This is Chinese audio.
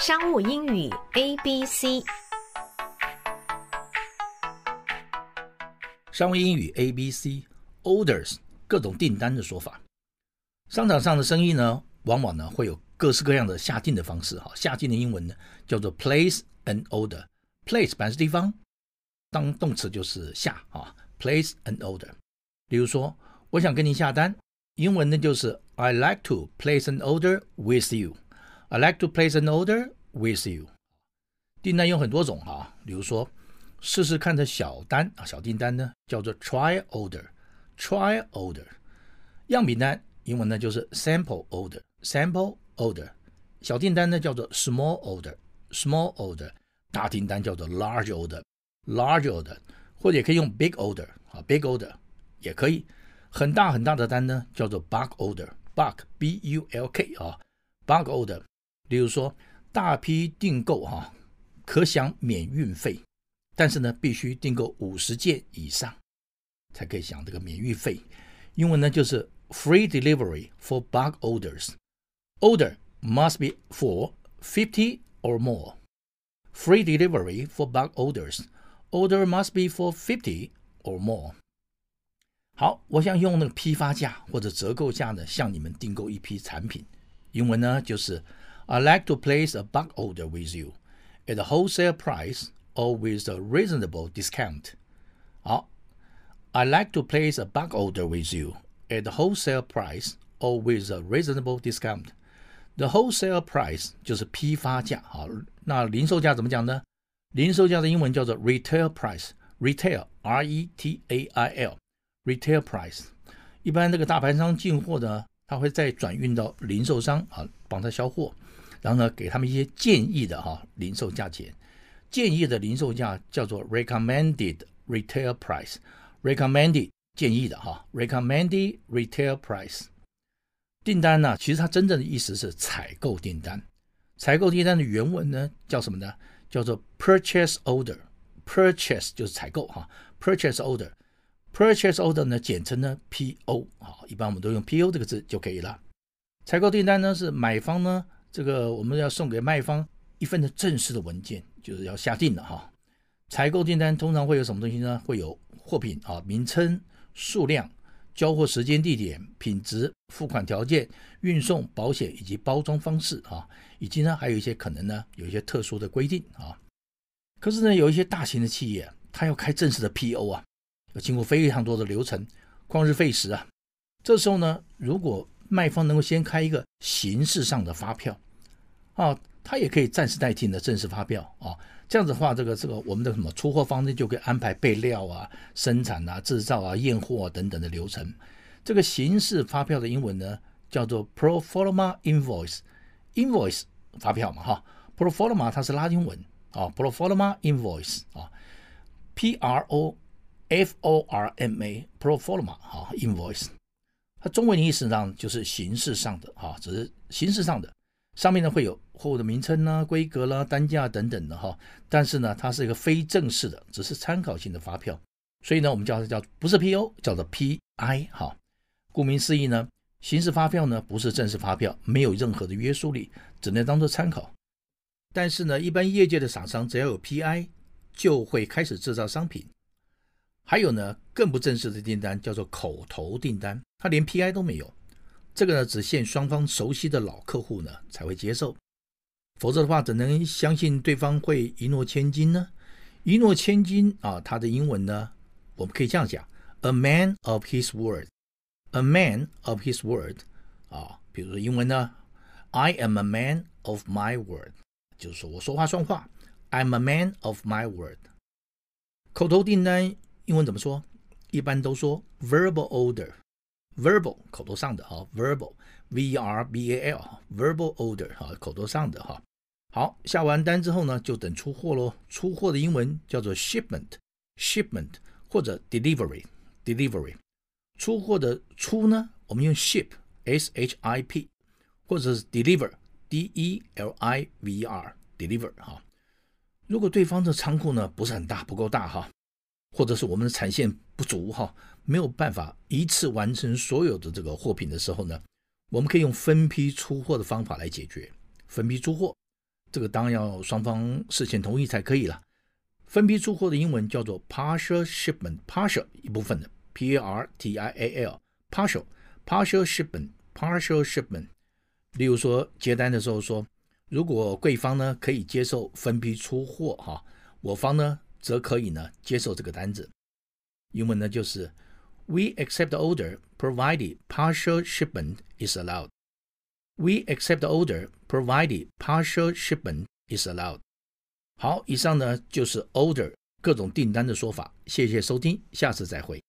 商务英语 A B C，商务英语 A B C，orders 各种订单的说法。商场上的生意呢，往往呢会有各式各样的下订的方式。哈，下订的英文呢叫做 place an order。place 本来是地方，当动词就是下啊，place an order。比如说，我想跟你下单，英文呢就是 I like to place an order with you。I like to place an order with you。订单有很多种啊，比如说试试看的小单啊，小订单呢叫做 try order，try order。样品单英文呢就是 sample order，sample order。小订单呢叫做 small order，small order。大订单叫做 large order，large order，或者也可以用 big order 啊，big order 也可以。很大很大的单呢叫做 bulk order，bulk b u l k 啊，bulk order。 比如说，大批订购哈，可享免运费，但是呢，必须订购五十件以上，才可以享这个免运费。英文呢就是 free delivery for bulk orders。Order must be for fifty or more。Free delivery for bulk orders。Order must be for fifty or more。好，我想用那个批发价或者折扣价呢，向你们订购一批产品。英文呢就是。I'd like to place a bulk order with you at a wholesale price or with a reasonable discount. 好，I'd like to place a bulk order with you at a wholesale price or with a reasonable discount. The wholesale price 就是批发价，好，那零售价怎么讲呢？零售价的英文叫做 retail price，retail R-E-T-A-I-L，retail price。一般这个大盘商进货呢，他会再转运到零售商啊，帮他销货。 然后呢，给他们一些建议的哈零售价钱，建议的零售价叫做 recommended retail price，recommended 建议的哈 recommended retail price。订单呢，其实它真正的意思是采购订单，采购订单的原文呢叫什么呢？叫做 purchase order，purchase 就是采购哈，purchase order，purchase order 呢简称呢 PO 啊，一般我们都用 PO 这个字就可以了。采购订单呢是买方呢。这个我们要送给卖方一份的正式的文件，就是要下定了哈。采购订单通常会有什么东西呢？会有货品啊，名称、数量、交货时间、地点、品质、付款条件、运送、保险以及包装方式啊，以及呢还有一些可能呢有一些特殊的规定啊。可是呢有一些大型的企业，它要开正式的 PO 啊，要经过非常多的流程，旷日费时啊。这时候呢，如果卖方能够先开一个形式上的发票，啊，他也可以暂时代替你的正式发票啊。这样子的话，这个这个我们的什么出货方呢，就可以安排备料啊、生产啊、制造啊、验货啊等等的流程。这个形式发票的英文呢叫做 pro forma invoice，invoice 发票嘛哈。pro forma 它是拉丁文啊，pro forma invoice 啊，p r o f o r m a pro forma 啊，invoice。它中文的意思上就是形式上的哈，只是形式上的，上面呢会有货物的名称啦、规格啦、单价等等的哈。但是呢，它是一个非正式的，只是参考性的发票，所以呢，我们叫它叫不是 PO，叫做 PI 哈。顾名思义呢，形式发票呢不是正式发票，没有任何的约束力，只能当做参考。但是呢，一般业界的厂商只要有 PI，就会开始制造商品。还有呢，更不正式的订单叫做口头订单，它连 PI 都没有。这个呢，只限双方熟悉的老客户呢才会接受，否则的话，怎能相信对方会一诺千金呢？一诺千金啊，它的英文呢，我们可以这样讲：a man of his word，a man of his word 啊。比如说英文呢，I am a man of my word，就是说我说话算话，I'm a man of my word。口头订单。英文怎么说？一般都说 verbal order，verbal 口头上的哈，verbal，v r b a l，verbal order 哈，口头上的哈。好，下完单之后呢，就等出货喽。出货的英文叫做 shipment，shipment 或者 delivery，delivery。出货的出呢，我们用 ship，s h i p，或者是 deliver，d e l i v r，deliver 哈。如果对方的仓库呢不是很大，不够大哈。 或者是我们的产线不足哈，没有办法一次完成所有的这个货品的时候呢，我们可以用分批出货的方法来解决。分批出货，这个当然要双方事先同意才可以了。分批出货的英文叫做 partial shipment，partial 一部分的，p a r t i a l，partial，partial shipment，partial shipment。例如说接单的时候说，如果贵方呢可以接受分批出货哈，我方呢则可以呢接受这个单子。英文呢就是 We accept order provided partial shipment is allowed. We accept order provided partial shipment is allowed. 好，以上呢就是 order 各种订单的说法。谢谢收听，下次再会。